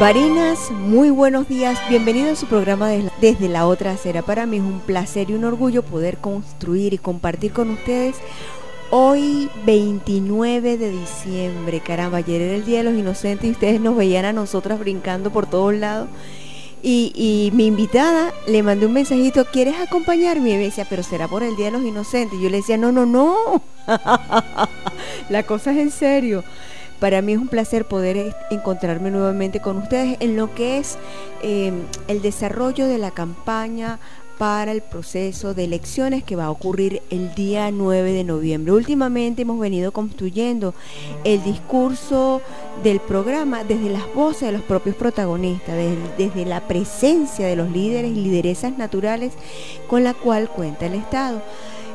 Barinas, muy buenos días. Bienvenido a su programa Desde la Otra Acera. Para mí es un placer y un orgullo poder construir y compartir con ustedes hoy 29 de diciembre. Caramba, ayer era el Día de los Inocentes y ustedes nos veían a nosotras brincando por todos lados. Y, y, mi invitada le mandé un mensajito, ¿quieres acompañarme? Y me decía, pero será por el Día de los Inocentes. Y yo le decía, no, no, no. La cosa es en serio. Para mí es un placer poder encontrarme nuevamente con ustedes en lo que es eh, el desarrollo de la campaña para el proceso de elecciones que va a ocurrir el día 9 de noviembre. Últimamente hemos venido construyendo el discurso del programa desde las voces de los propios protagonistas, desde, desde la presencia de los líderes y lideresas naturales con la cual cuenta el Estado.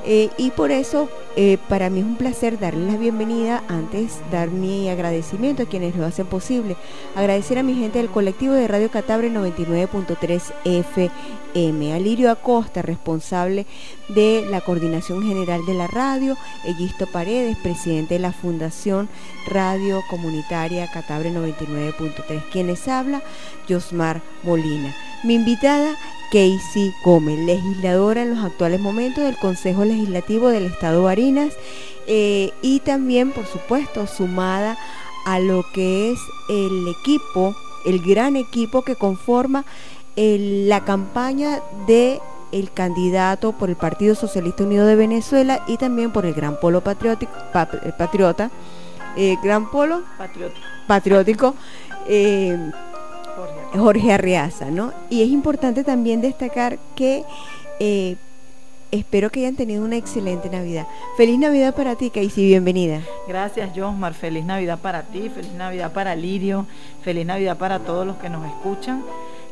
Eh, y por eso eh, para mí es un placer darles la bienvenida, antes dar mi agradecimiento a quienes lo hacen posible. Agradecer a mi gente del colectivo de Radio Catabre 99.3 FM, a Lirio Acosta, responsable de la coordinación general de la radio, Egisto Paredes, presidente de la Fundación Radio Comunitaria Catabre 99.3. Quienes habla, Josmar Molina. Mi invitada Casey Gómez, legisladora en los actuales momentos del Consejo Legislativo del Estado Barinas eh, y también, por supuesto, sumada a lo que es el equipo, el gran equipo que conforma la campaña de el candidato por el Partido Socialista Unido de Venezuela y también por el Gran Polo Patriótico, eh, Patriota, eh, Gran Polo Patriótico, patriótico Jorge Arriaza, ¿no? Y es importante también destacar que eh, espero que hayan tenido una excelente Navidad. Feliz Navidad para ti, Casey, bienvenida. Gracias, Josmar. Feliz Navidad para ti, feliz Navidad para Lirio, feliz Navidad para todos los que nos escuchan.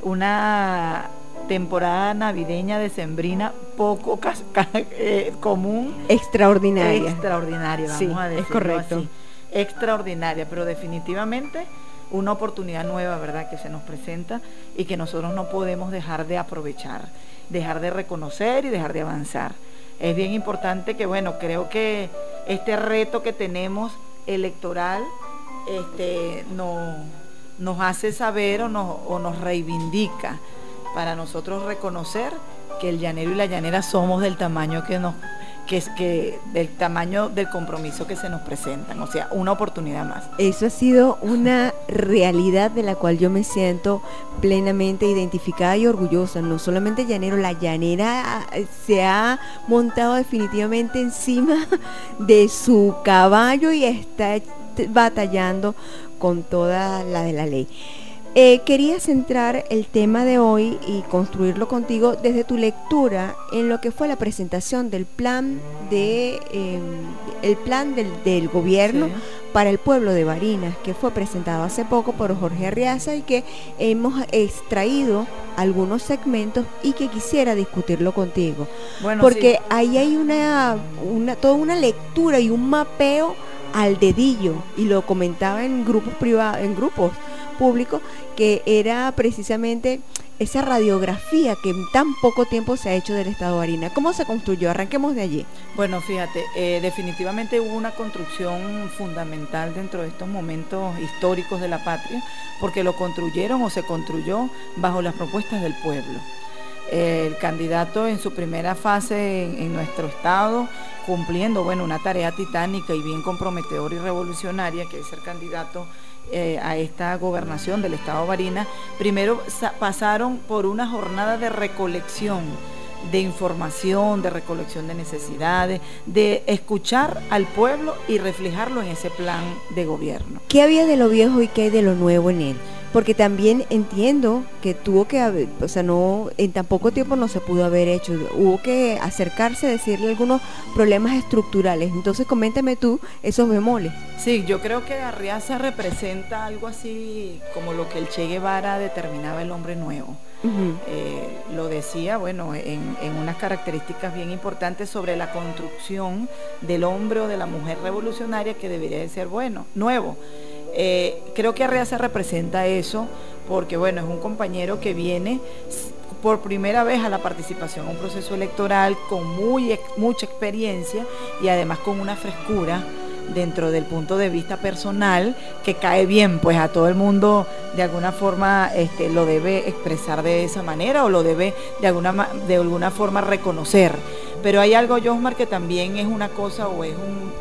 Una temporada navideña decembrina poco eh, común. Extraordinaria. Extraordinaria, vamos a decirlo Es correcto. Extraordinaria, pero definitivamente una oportunidad nueva, ¿verdad?, que se nos presenta y que nosotros no podemos dejar de aprovechar, dejar de reconocer y dejar de avanzar. Es bien importante que, bueno, creo que este reto que tenemos electoral este, nos hace saber o nos, o nos reivindica para nosotros reconocer que el llanero y la llanera somos del tamaño que nos que es que del tamaño del compromiso que se nos presentan, o sea, una oportunidad más. Eso ha sido una realidad de la cual yo me siento plenamente identificada y orgullosa. No solamente llanero, la llanera eh, se ha montado definitivamente encima de su caballo y está batallando con toda la de la ley. Eh, quería centrar el tema de hoy y construirlo contigo desde tu lectura en lo que fue la presentación del plan de em, el plan del, gobierno para el pueblo de Barinas, que fue presentado hace poco por Jorge Arriaza y que hemos extraído algunos segmentos y que quisiera discutirlo contigo. Porque ahí hay una, una, toda una lectura y un mapeo al dedillo, y lo comentaba en grupos privados, en grupos que era precisamente esa radiografía que en tan poco tiempo se ha hecho del Estado de Barina. ¿Cómo se construyó? Arranquemos de allí. Bueno, fíjate, eh, definitivamente hubo una construcción fundamental dentro de estos momentos históricos de la patria, porque lo construyeron o se construyó bajo las propuestas del pueblo. el candidato en su primera fase en, en, nuestro estado, cumpliendo bueno, una tarea titánica y bien comprometedora y revolucionaria, que es ser candidato eh, a esta gobernación del Estado de Barinas, primero pasaron por una jornada de recolección de información, de recolección de necesidades, de escuchar al pueblo y reflejarlo en ese plan de gobierno. ¿Qué había de lo viejo y qué hay de lo nuevo en él? porque también entiendo que tuvo que haber, o sea, no, en tan poco tiempo no se pudo haber hecho, hubo que acercarse, decirle algunos problemas estructurales. Entonces, coméntame tú esos bemoles. Sí, yo creo que Arriaza representa algo así como lo que el Che Guevara determinaba el hombre nuevo. Eh, lo decía, bueno, en, unas características bien importantes sobre la construcción del hombre o de la mujer revolucionaria que debería de ser bueno, nuevo. Eh, creo que Arreaza representa eso porque, bueno, es un compañero que viene por primera vez a la participación en un proceso electoral con muy, mucha experiencia y además con una frescura dentro del punto de vista personal que cae bien, pues a todo el mundo de alguna forma este, lo debe expresar de esa manera o lo debe de alguna, de alguna forma reconocer. Pero hay algo, Josmar, que también es una cosa o es un,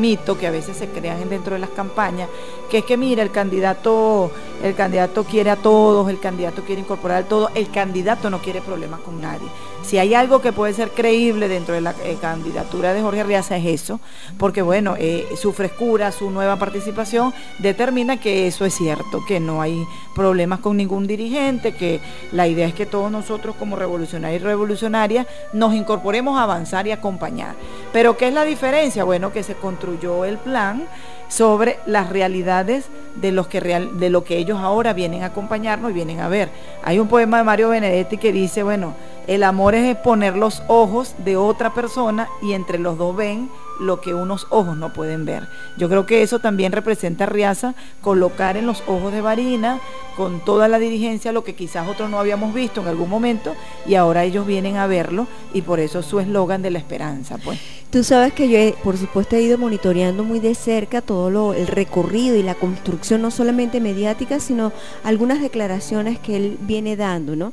mito que a veces se crean dentro de las campañas, que es que mira, el candidato, el candidato quiere a todos, el candidato quiere incorporar a todos, el candidato no quiere problemas con nadie. Si hay algo que puede ser creíble dentro de la eh, candidatura de Jorge Arriaza es eso, porque bueno, eh, su frescura, su nueva participación determina que eso es cierto, que no hay problemas con ningún dirigente, que la idea es que todos nosotros como revolucionarios y revolucionarias nos incorporemos a avanzar y acompañar. Pero ¿qué es la diferencia? Bueno, que se construyó el plan sobre las realidades de, los que real, de lo que ellos ahora vienen a acompañarnos y vienen a ver. Hay un poema de Mario Benedetti que dice, bueno, el amor es poner los ojos de otra persona y entre los dos ven lo que unos ojos no pueden ver. Yo creo que eso también representa a Riaza, colocar en los ojos de Varina, con toda la dirigencia, lo que quizás otros no habíamos visto en algún momento, y ahora ellos vienen a verlo, y por eso su eslogan de la esperanza, pues. Tú sabes que yo, por supuesto, he ido monitoreando muy de cerca todo lo, el recorrido y la construcción, no solamente mediática, sino algunas declaraciones que él viene dando, ¿no?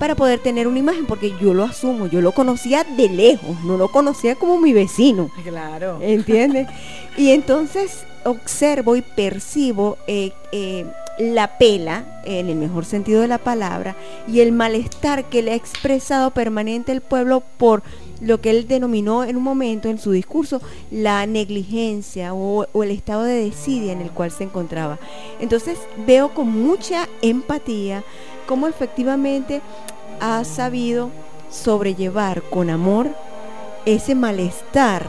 Para poder tener una imagen, porque yo lo asumo, yo lo conocía de lejos, no lo conocía como mi vecino. Claro. ¿Entiendes? y entonces observo y percibo eh, eh, la pela, en el mejor sentido de la palabra, y el malestar que le ha expresado permanente el pueblo por lo que él denominó en un momento en su discurso la negligencia o, el estado de desidia en el cual se encontraba. Entonces veo con mucha empatía cómo efectivamente ha sabido sobrellevar con amor ese malestar,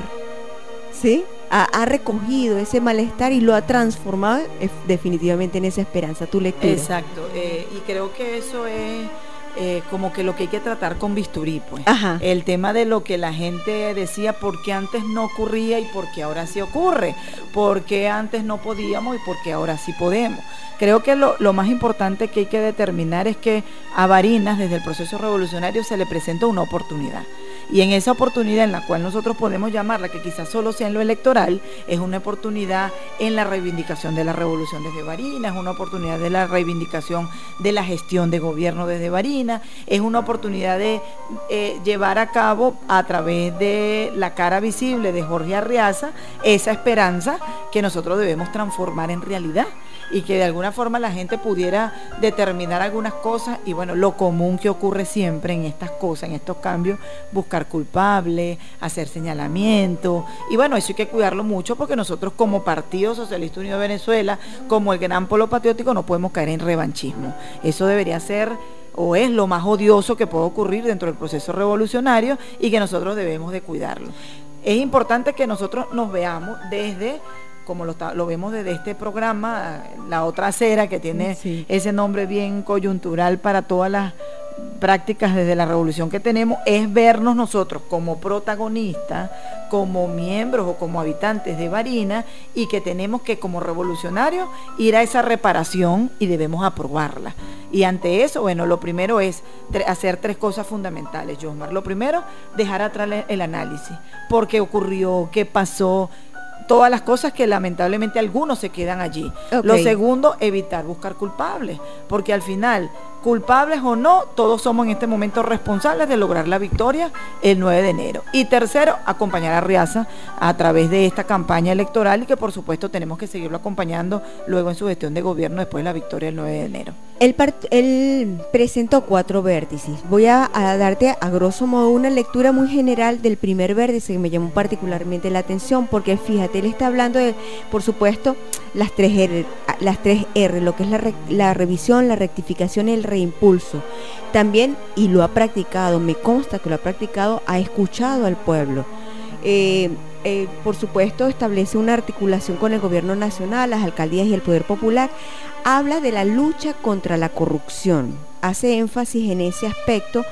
¿sí? Ha, recogido ese malestar y lo ha transformado eh, definitivamente en esa esperanza, tu lectura. Exacto, eh, y creo que eso es eh, como que lo que hay que tratar con bisturí, pues. El tema de lo que la gente decía, porque antes no ocurría y porque ahora sí ocurre, porque antes no podíamos y porque ahora sí podemos. Creo que lo, lo, más importante que hay que determinar es que a Varinas, desde el proceso revolucionario, se le presenta una oportunidad. Y en esa oportunidad en la cual nosotros podemos llamarla, que quizás solo sea en lo electoral, es una oportunidad en la reivindicación de la revolución desde Barinas, es una oportunidad de la reivindicación de la gestión de gobierno desde Barinas, es una oportunidad de eh, llevar a cabo a través de la cara visible de Jorge Arriaza esa esperanza que nosotros debemos transformar en realidad y que de alguna forma la gente pudiera determinar algunas cosas y bueno, lo común que ocurre siempre en estas cosas, en estos cambios, buscar culpables, hacer señalamiento y bueno, eso hay que cuidarlo mucho porque nosotros como Partido Socialista Unido de Venezuela, como el gran polo patriótico, no podemos caer en revanchismo. Eso debería ser o es lo más odioso que puede ocurrir dentro del proceso revolucionario y que nosotros debemos de cuidarlo. Es importante que nosotros nos veamos desde como lo, vemos desde este programa, la otra acera que tiene ese nombre bien coyuntural para todas las prácticas desde la revolución que tenemos, es vernos nosotros como protagonistas, como miembros o como habitantes de Varina y que tenemos que como revolucionarios ir a esa reparación y debemos aprobarla. Y ante eso, bueno, lo primero es hacer tres cosas fundamentales, Josmar. Lo primero, dejar atrás el análisis. ¿Por qué ocurrió? ¿Qué pasó? Todas las cosas que lamentablemente algunos se quedan allí. Lo segundo, evitar buscar culpables, porque al final culpables o no, todos somos en este momento responsables de lograr la victoria el 9 de enero. Y tercero, acompañar a Riaza a través de esta campaña electoral y que por supuesto tenemos que seguirlo acompañando luego en su gestión de gobierno después de la victoria el 9 de enero. Él, presentó cuatro vértices. Voy a, darte a grosso modo una lectura muy general del primer vértice que me llamó particularmente la atención porque fíjate, él está hablando de, por supuesto, las tres R, las tres R lo que es la, la revisión, la rectificación y el reimpulso. También, y lo ha practicado, me consta que lo ha practicado, ha escuchado al pueblo. Eh, eh, por supuesto, establece una articulación con el gobierno nacional, las alcaldías y el poder popular. Habla de la lucha contra la corrupción. Hace énfasis en ese aspecto.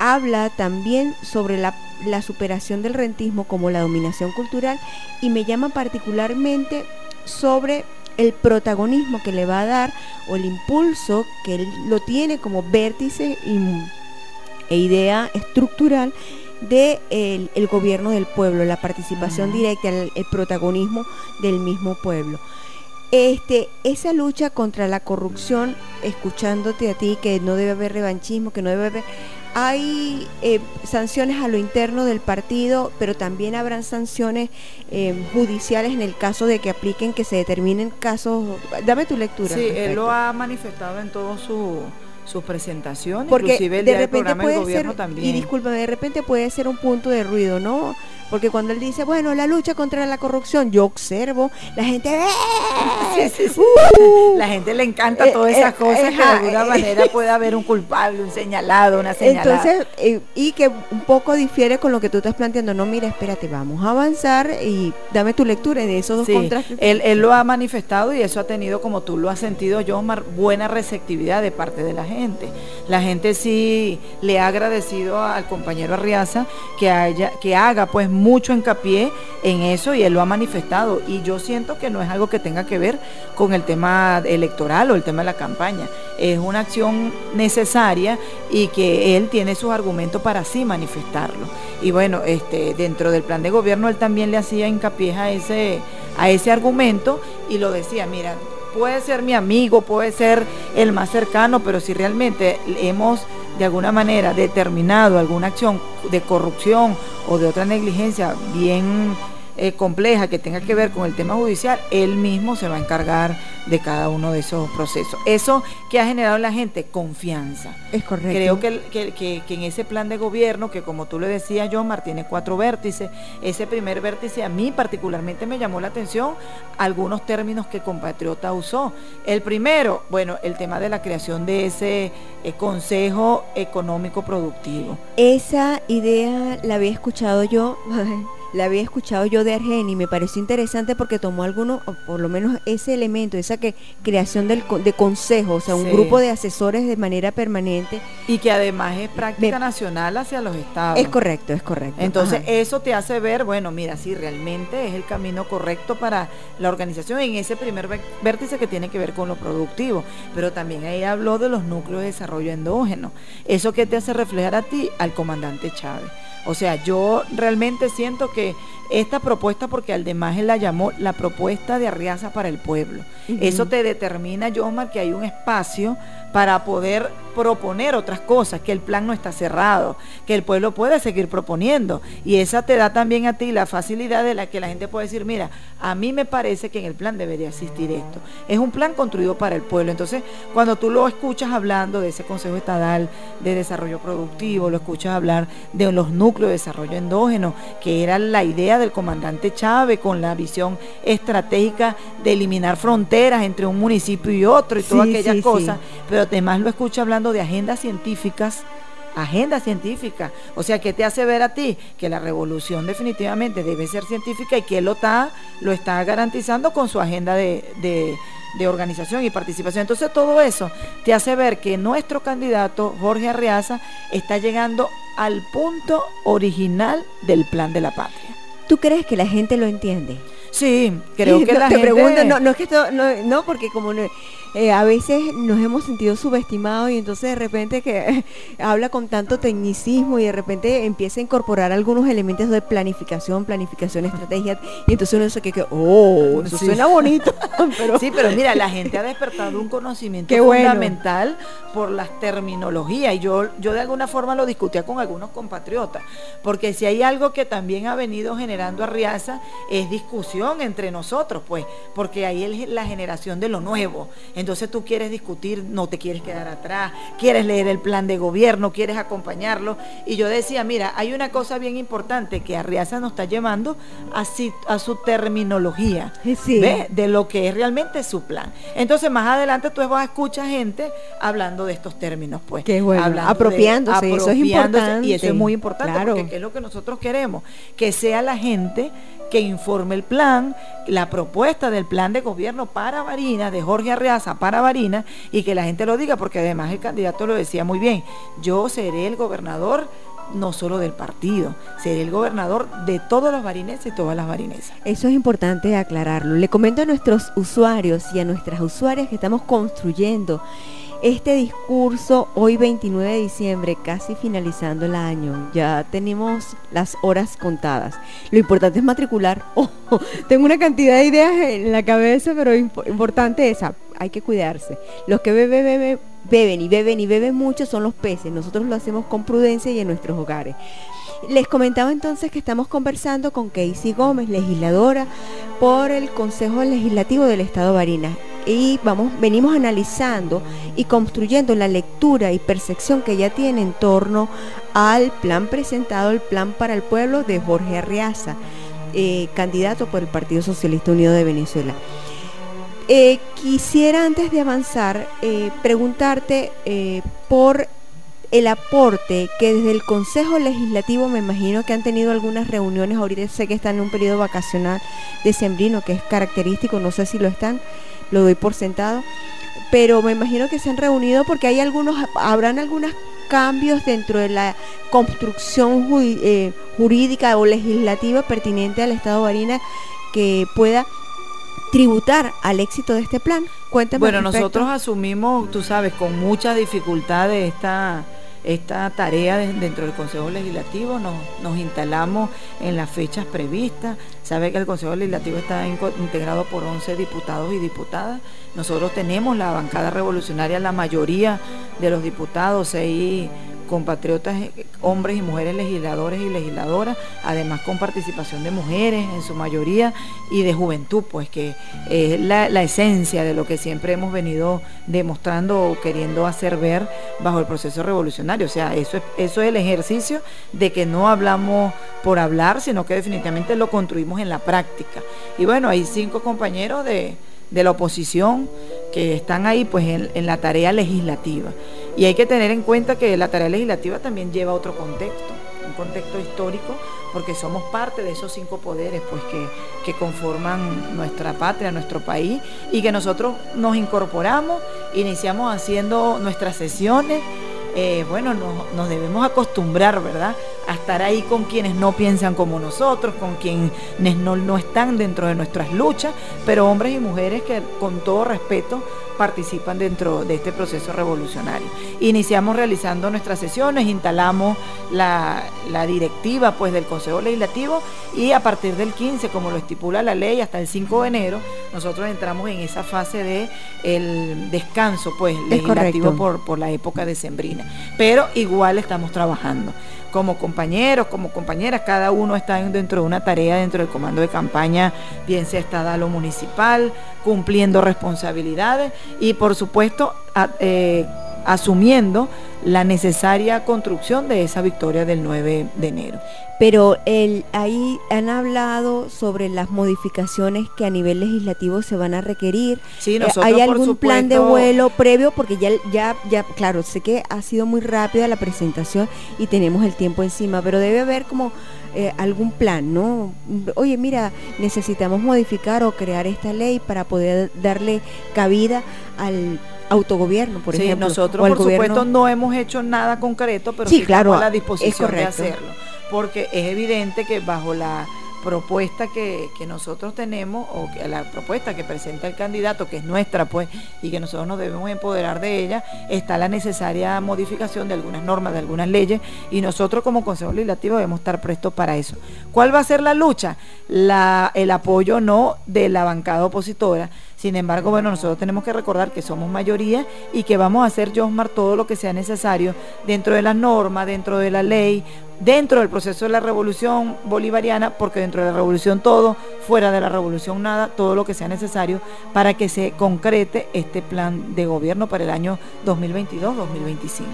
Habla también sobre la superación del rentismo como la dominación cultural y me llama particularmente sobre el protagonismo que le va a dar o el impulso que él lo tiene como vértice e idea estructural de el, gobierno del pueblo, la participación directa, el, protagonismo del mismo pueblo. Este, esa lucha contra la corrupción, escuchándote a ti, que no debe haber revanchismo, que no debe haber hay eh, sanciones a lo interno del partido, pero también habrán sanciones eh, judiciales en el caso de que apliquen, que se determinen casos. Dame tu lectura. Sí, él lo ha manifestado en todo su sus presentaciones, Porque inclusive el de repente puede ser, también. Y discúlpame, de repente puede ser un punto de ruido, ¿no? Porque cuando él dice, bueno, la lucha contra la corrupción, yo observo, la gente ve. ¡Uh! la gente le encanta eh, todas esas eh, cosas que de alguna eh, manera puede haber un culpable, un señalado, una señalada. Entonces, y que un poco difiere con lo que tú estás planteando. No, mira, espérate, vamos a avanzar y dame tu lectura de esos dos contrastes. Él, él lo ha manifestado y eso ha tenido, como tú lo has sentido, yo, buena receptividad de parte de la gente. La gente sí le ha agradecido al compañero Arriaza que haya, que haga pues mucho hincapié en eso y él lo ha manifestado. Y yo siento que no es algo que tenga que ver con el tema electoral o el tema de la campaña. Es una acción necesaria y que él tiene sus argumentos para así manifestarlo. Y bueno, este, dentro del plan de gobierno él también le hacía hincapié a ese, a ese argumento y lo decía, mira, puede ser mi amigo, puede ser el más cercano, pero si realmente hemos de alguna manera determinado alguna acción de corrupción o de otra negligencia bien eh, compleja que tenga que ver con el tema judicial, él mismo se va a encargar de cada uno de esos procesos. Eso que ha generado en la gente confianza. Es correcto. Creo que, que, en ese plan de gobierno, que como tú le decías, John tiene cuatro vértices, ese primer vértice a mí particularmente me llamó la atención algunos términos que compatriota usó. El primero, bueno, el tema de la creación de ese eh, Consejo Económico Productivo. Esa idea la había escuchado yo la había escuchado yo de Argeni y me pareció interesante porque tomó alguno, o por lo menos ese elemento, esa que creación del, de consejo, o sea, un grupo de asesores de manera permanente. Y que además es práctica nacional hacia los estados. Es correcto, es correcto. Entonces, eso te hace ver, bueno, mira, si realmente es el camino correcto para la organización en ese primer vértice que tiene que ver con lo productivo. Pero también ahí habló de los núcleos de desarrollo endógeno. Eso que te hace reflejar a ti, al comandante Chávez. O sea, yo realmente siento que esta propuesta, porque al demás él la llamó la propuesta de Arriaza para el pueblo. Eso te determina, Jomar, que hay un espacio para poder proponer otras cosas, que el plan no está cerrado, que el pueblo puede seguir proponiendo. Y esa te da también a ti la facilidad de la que la gente puede decir, mira, a mí me parece que en el plan debería existir esto. Es un plan construido para el pueblo. Entonces, cuando tú lo escuchas hablando de ese Consejo Estadal de Desarrollo Productivo, lo escuchas hablar de los núcleos de desarrollo endógeno, que era la idea del comandante Chávez con la visión estratégica de eliminar fronteras entre un municipio y otro y todas aquellas cosas pero además lo escucho hablando de agendas científicas, agenda científica. O sea, ¿qué te hace ver a ti? Que la revolución definitivamente debe ser científica y que él lo está, lo está garantizando con su agenda de, organización y participación. Entonces todo eso te hace ver que nuestro candidato, Jorge Arreaza, está llegando al punto original del plan de la patria. ¿Tú crees que la gente lo entiende? Sí, creo que la te gente... Pregunto, no, no es que esto, no, no porque como no, eh, a veces nos hemos sentido subestimados y entonces de repente que habla con tanto tecnicismo y de repente empieza a incorporar algunos elementos de planificación, planificación, estrategia y entonces uno dice que, oh, eso suena bonito. Sí, pero mira, la gente ha despertado un conocimiento fundamental por las terminologías y yo, yo de alguna forma lo discutía con algunos compatriotas, porque si hay algo que también ha venido generando Arriaza es discusión entre nosotros, pues, porque ahí es la generación de lo nuevo. Entonces tú quieres discutir, no te quieres quedar atrás, quieres leer el plan de gobierno, quieres acompañarlo. Y yo decía, mira, hay una cosa bien importante que Arriaza nos está llevando a, a su terminología de lo que es realmente su plan. Entonces más adelante tú vas a escuchar gente hablando de estos términos, pues. Qué bueno, apropiándose, eso es importante. Y eso es muy importante porque es lo que nosotros queremos, que sea la gente que informe el plan, la propuesta del plan de gobierno para Varina, de Jorge Arreaza para Varina, y que la gente lo diga, porque además el candidato lo decía muy bien, yo seré el gobernador no solo del partido, seré el gobernador de todos los varineses y todas las varinesas. Eso es importante aclararlo. Le comento a nuestros usuarios y a nuestras usuarias que estamos construyendo este discurso hoy 29 de diciembre, casi finalizando el año, ya tenemos las horas contadas. Lo importante es matricular. Tengo una cantidad de ideas en la cabeza, pero importante esa, hay que cuidarse. Los que beben, beben, beben y beben y beben mucho son los peces. Nosotros lo hacemos con prudencia y en nuestros hogares. Les comentaba entonces que estamos conversando con Casey Gómez, legisladora por el Consejo Legislativo del Estado de Barinas. Y vamos, venimos analizando y construyendo la lectura y percepción que ella tiene en torno al plan presentado, el plan para el pueblo de Jorge Arriaza, eh, candidato por el Partido Socialista Unido de Venezuela. Eh, quisiera antes de avanzar eh, preguntarte por el aporte que desde el Consejo Legislativo me imagino que han tenido algunas reuniones, ahorita sé que están en un periodo vacacional de sembrino que es característico, no sé si lo están, lo doy por sentado, pero me imagino que se han reunido porque hay algunos, habrán algunos cambios dentro de la construcción eh, jurídica o legislativa pertinente al Estado de Barina que pueda tributar al éxito de este plan. Cuéntame. Bueno, nosotros asumimos, tú sabes, con mucha dificultad esta esta tarea dentro del Consejo Legislativo, nos, instalamos en las fechas previstas, sabe que el Consejo Legislativo está integrado por 11 diputados y diputadas, nosotros tenemos la bancada revolucionaria, la mayoría de los diputados, seis compatriotas, eh, hombres y mujeres legisladores y legisladoras, además con participación de mujeres en su mayoría y de juventud, pues que es la, esencia de lo que siempre hemos venido demostrando o queriendo hacer ver bajo el proceso revolucionario. O sea, eso es, eso es el ejercicio de que no hablamos por hablar, sino que definitivamente lo construimos en la práctica. Y bueno, hay cinco compañeros de, la oposición que están ahí pues en la tarea legislativa. Y hay que tener en cuenta que la tarea legislativa también lleva otro contexto, un contexto histórico, porque somos parte de esos cinco poderes pues, que, que conforman nuestra patria, nuestro país, y que nosotros nos incorporamos, iniciamos haciendo nuestras sesiones. Eh, bueno, nos, debemos acostumbrar, ¿verdad? A estar ahí con quienes no piensan como nosotros, con quienes no, no están dentro de nuestras luchas, pero hombres y mujeres que con todo respeto participan dentro de este proceso revolucionario. Iniciamos realizando nuestras sesiones, instalamos la, directiva pues del Consejo Legislativo y a partir del 15, como lo estipula la ley, hasta el 5 de enero, nosotros entramos en esa fase de el descanso pues legislativo por, por la época decembrina. Pero igual estamos trabajando como compañeros, como compañeras, cada uno está dentro de una tarea dentro del comando de campaña, bien sea estatal o municipal, cumpliendo responsabilidades y por supuesto eh, asumiendo la necesaria construcción de esa victoria del 9 de enero. Pero el, ahí han hablado sobre las modificaciones que a nivel legislativo se van a requerir. Sí, eh, ¿Hay algún plan de vuelo previo? Porque ya, ya, ya, claro, sé que ha sido muy rápida la presentación y tenemos el tiempo encima, pero debe haber como eh, algún plan, ¿no? Oye, mira, necesitamos modificar o crear esta ley para poder darle cabida al autogobierno, por ejemplo. Nosotros, por supuesto, no hemos hecho nada concreto, pero sí, claro, a la disposición de hacerlo. Porque es evidente que bajo la propuesta que, nosotros tenemos o que la propuesta que presenta el candidato, que es nuestra pues, y que nosotros nos debemos empoderar de ella, está la necesaria modificación de algunas normas, de algunas leyes, y nosotros como Consejo Legislativo debemos estar prestos para eso. ¿Cuál va a ser la lucha? La, el apoyo no de la bancada opositora, sin embargo, bueno, nosotros tenemos que recordar que somos mayoría y que vamos a hacer, Josmar, todo lo que sea necesario dentro de las normas, dentro de la ley, dentro del proceso de la revolución bolivariana, porque dentro de la revolución todo, fuera de la revolución nada, todo lo que sea necesario para que se concrete este plan de gobierno para el año 2022-2025.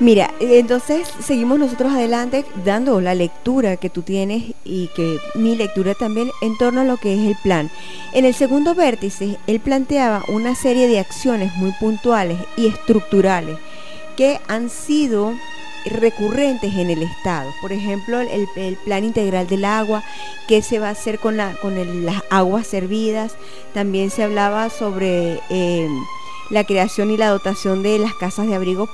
Mira, entonces seguimos nosotros adelante dando la lectura que tú tienes y que mi lectura también en torno a lo que es el plan. En el segundo vértice, él planteaba una serie de acciones muy puntuales y estructurales que han sido recurrentes en el Estado. Por ejemplo, el, plan integral del agua, qué se va a hacer con, la, con las aguas servidas. También se hablaba sobre eh, la creación y la dotación de las casas de abrigo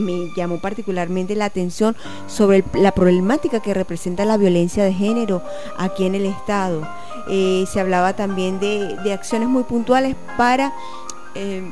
me llamó particularmente la atención sobre la problemática que representa la violencia de género aquí en el Estado. Eh, se hablaba también de, acciones muy puntuales para eh,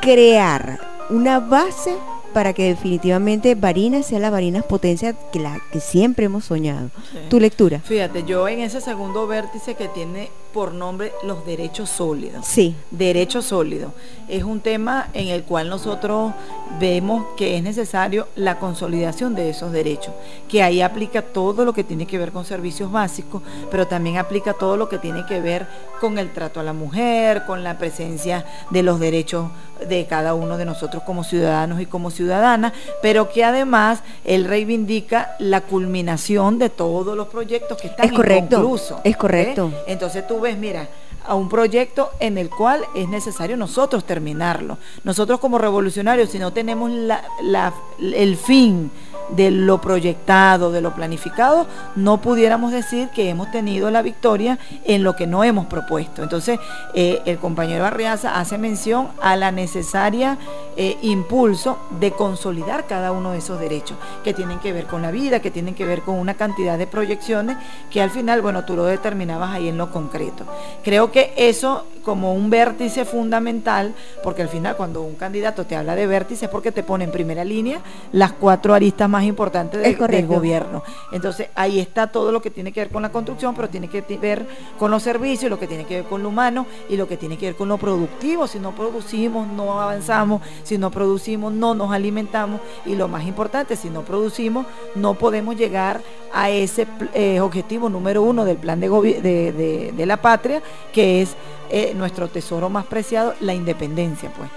crear una base para que definitivamente Barinas sea la Barinas potencia que, la, que siempre hemos soñado. Tu lectura. Fíjate, yo en ese segundo vértice que tiene por nombre los derechos sólidos. Sí. Derechos sólidos. Es un tema en el cual nosotros vemos que es necesario la consolidación de esos derechos, que ahí aplica todo lo que tiene que ver con servicios básicos, pero también aplica todo lo que tiene que ver con el trato a la mujer, con la presencia de los derechos de cada uno de nosotros como ciudadanos y como ciudadanas, pero que además él reivindica la culminación de todos los proyectos que están es correcto, inconclusos. Es correcto. Entonces tú ves, mira, a un proyecto en el cual es necesario nosotros terminarlo. Nosotros como revolucionarios, si no tenemos el fin de lo proyectado, de lo planificado, no pudiéramos decir que hemos tenido la victoria en lo que no hemos propuesto. Entonces, eh, el compañero Arriaza hace mención a la necesaria eh, impulso de consolidar cada uno de esos derechos, que tienen que ver con la vida, que tienen que ver con una cantidad de proyecciones que al final, bueno, tú lo determinabas ahí en lo concreto. Creo que eso como un vértice fundamental, porque al final cuando un candidato te habla de vértice es porque te pone en primera línea las cuatro aristas más importantes del gobierno. Entonces ahí está todo lo que tiene que ver con la construcción, pero tiene que ver con los servicios, lo que tiene que ver con lo humano y lo que tiene que ver con lo productivo. Si no producimos, no avanzamos, si no producimos, no nos alimentamos y lo más importante, si no producimos, no podemos llegar a ese eh, objetivo número uno del plan de, de, de la patria, que es eh, nuestro tesoro más preciado, la independencia, pues.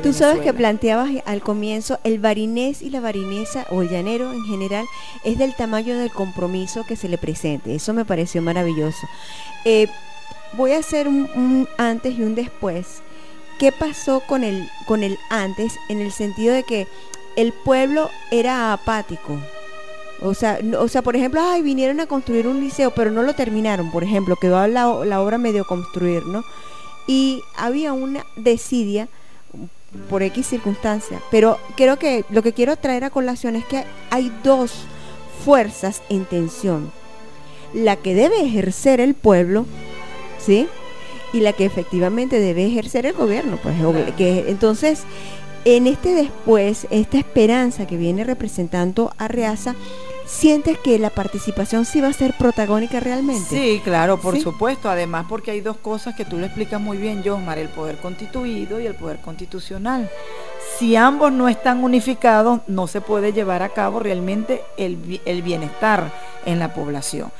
Tú sabes que planteabas al comienzo, el barinés y la barinesa, o el llanero en general, es del tamaño del compromiso que se le presente. Eso me pareció maravilloso. Eh, voy a hacer un, antes y un después. ¿Qué pasó con el, con el antes en el sentido de que el pueblo era apático? O sea, o sea, por ejemplo, ay, vinieron a construir un liceo, pero no lo terminaron, por ejemplo, quedó la, la obra medio construir, ¿no? Y había una desidia por X circunstancia. Pero creo que lo que quiero traer a colación es que hay dos fuerzas en tensión. La que debe ejercer el pueblo, ¿sí? Y la que efectivamente debe ejercer el gobierno. Pues, que, entonces, en este después, esta esperanza que viene representando a Reaza, ¿Sientes que la participación sí va a ser protagónica realmente? Sí, claro, por supuesto. Además, porque hay dos cosas que tú le explicas muy bien, Josmar, el poder constituido y el poder constitucional. Si ambos no están unificados, no se puede llevar a cabo realmente el, el bienestar en la población.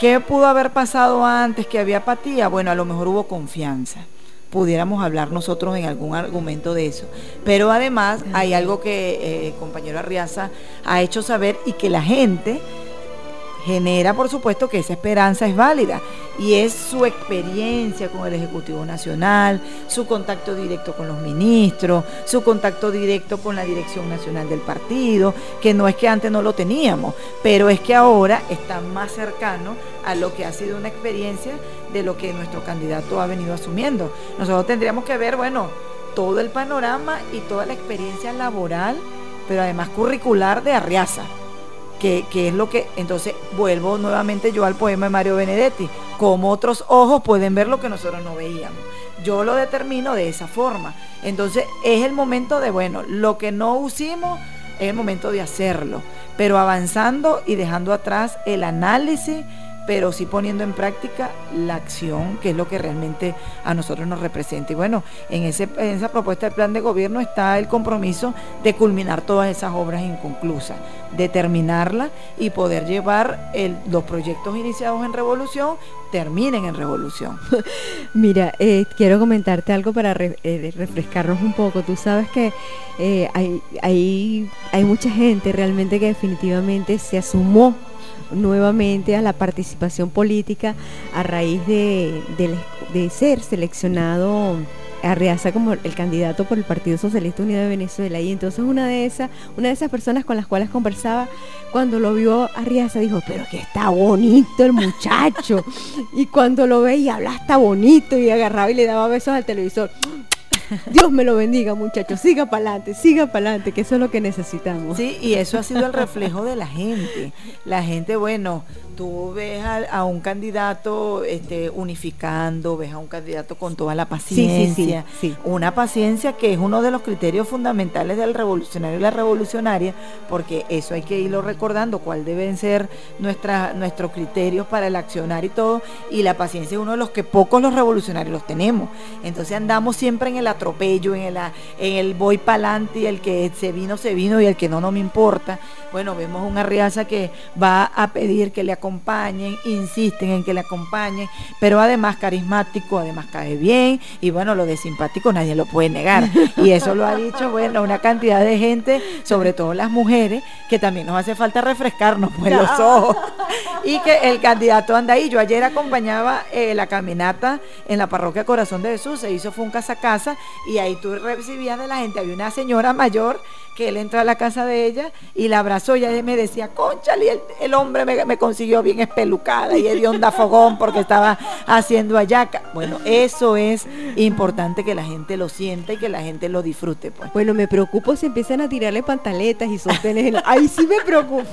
¿Qué pudo haber pasado antes que había apatía? Bueno, a lo mejor hubo confianza pudiéramos hablar nosotros en algún argumento de eso. Pero además hay algo que el eh, compañero Arriaza ha hecho saber y que la gente genera, por supuesto, que esa esperanza es válida y es su experiencia con el Ejecutivo Nacional, su contacto directo con los ministros, su contacto directo con la Dirección Nacional del Partido, que no es que antes no lo teníamos, pero es que ahora está más cercano a lo que ha sido una experiencia de lo que nuestro candidato ha venido asumiendo. Nosotros tendríamos que ver, bueno, todo el panorama y toda la experiencia laboral, pero además curricular de Arriaza que, es lo que, entonces vuelvo nuevamente yo al poema de Mario Benedetti, como otros ojos pueden ver lo que nosotros no veíamos. Yo lo determino de esa forma. Entonces es el momento de, bueno, lo que no hicimos es el momento de hacerlo, pero avanzando y dejando atrás el análisis pero sí poniendo en práctica la acción, que es lo que realmente a nosotros nos representa. Y bueno, en, ese, en esa propuesta del plan de gobierno está el compromiso de culminar todas esas obras inconclusas, de terminarlas y poder llevar los proyectos iniciados en revolución terminen en revolución. Mira, eh, quiero comentarte algo para eh, refrescarnos un poco. Tú sabes que eh, hay, hay, hay mucha gente realmente que definitivamente se asumó nuevamente a la participación política a raíz de, ser seleccionado Arriaza como el candidato por el Partido Socialista Unido de Venezuela. Y entonces una de esas, una de esas personas con las cuales conversaba, cuando lo vio Arriaza, dijo, pero que está bonito el muchacho. y cuando lo veía, habla está bonito y agarraba y le daba besos al televisor. Dios me lo bendiga, muchachos. Siga para adelante, siga para adelante, que eso es lo que necesitamos. Sí, y eso ha sido el reflejo de la gente. La gente, bueno, tú ves a, un candidato este, unificando, ves a un candidato con toda la paciencia, una paciencia que es uno de los criterios fundamentales del revolucionario y la revolucionaria, porque eso hay que irlo recordando, cuál deben ser nuestra, nuestros criterios para el accionar y todo, y la paciencia es uno de los que pocos los revolucionarios los tenemos. Entonces andamos siempre en el atropello, en el, en el voy para adelante, y el que se vino, se vino, y el que no, no me importa. Bueno, vemos una Arriaza que va a pedir que le acompañen, insisten en que le acompañen, pero además carismático, además cae bien y bueno, lo de simpático nadie lo puede negar. Y eso lo ha dicho, bueno, una cantidad de gente, sobre todo las mujeres, que también nos hace falta refrescarnos pues los ojos. Y que el candidato anda ahí. Yo ayer acompañaba eh, la caminata en la parroquia Corazón de Jesús, se hizo fue un casa a casa y ahí tú recibías de la gente, había una señora mayor que él entró a la casa de ella y la abrazó y ella me decía, conchale, el, el hombre me, consiguió bien espelucada y de onda fogón porque estaba haciendo ayaca. Bueno, eso es importante que la gente lo sienta y que la gente lo disfrute. Pues. Bueno, me preocupo si empiezan a tirarle pantaletas y sostener. Ahí sí me preocupo.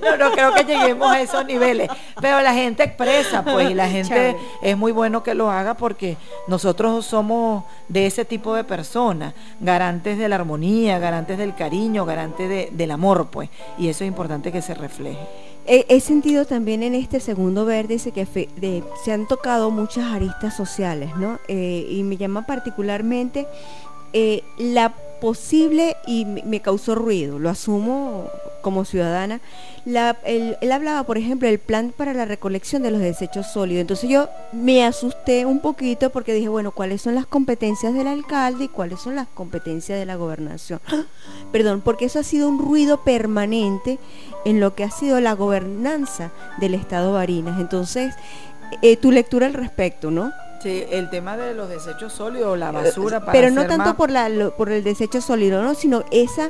No, no creo que lleguemos a esos niveles. Pero la gente expresa, pues, y la gente es muy bueno que lo haga porque nosotros somos de ese tipo de personas, garantes de la armonía, garantes del cariño, garantes del amor, pues. Y eso es importante que se refleje. He, sentido también en este segundo vértice que se han tocado muchas aristas sociales, ¿no? Eh, y me llama particularmente eh, la posible, y me causó ruido, lo asumo como ciudadana, él, hablaba, por ejemplo, del plan para la recolección de los desechos sólidos. Entonces yo me asusté un poquito porque dije, bueno, ¿cuáles son las competencias del alcalde y cuáles son las competencias de la gobernación? Perdón, porque eso ha sido un ruido permanente en lo que ha sido la gobernanza del Estado Barinas. Entonces, eh, tu lectura al respecto, ¿no? Sí, el tema de los desechos sólidos, la basura. Para Pero no tanto por, la, por el desecho sólido, ¿no? sino esa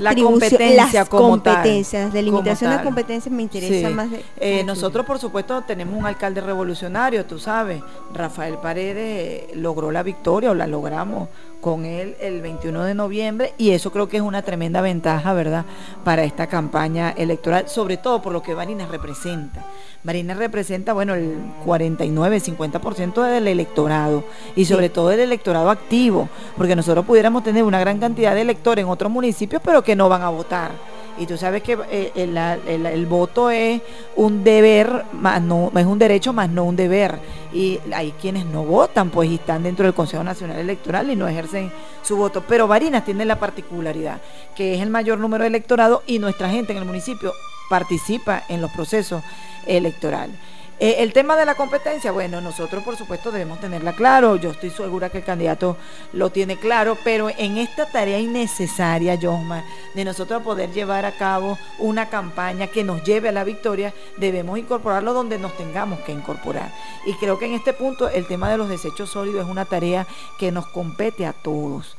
la competencia las competencias, las delimitación de competencias me interesa más. De, eh, nosotros, por supuesto, tenemos un alcalde revolucionario, tú sabes, Rafael Paredes logró la victoria o la logramos con él el 21 de noviembre y eso creo que es una tremenda ventaja, ¿verdad?, para esta campaña electoral, sobre todo por lo que Barinas representa. Barinas representa, bueno, el 49, 50% del electorado y sobre todo el electorado activo, porque nosotros pudiéramos tener una gran cantidad de electores en otros municipios, pero que no van a votar y tú sabes que eh, el, voto es un deber, más no, es un derecho más no un deber. Y hay quienes no votan, pues, y están dentro del Consejo Nacional Electoral y no ejercen su voto. Pero Barinas tiene la particularidad, que es el mayor número de electorado y nuestra gente en el municipio participa en los procesos electorales. Eh, el tema de la competencia, bueno, nosotros por supuesto debemos tenerla claro, yo estoy segura que el candidato lo tiene claro, pero en esta tarea innecesaria, Josma, de nosotros poder llevar a cabo una campaña que nos lleve a la victoria, debemos incorporarlo donde nos tengamos que incorporar. Y creo que en este punto el tema de los desechos sólidos es una tarea que nos compete a todos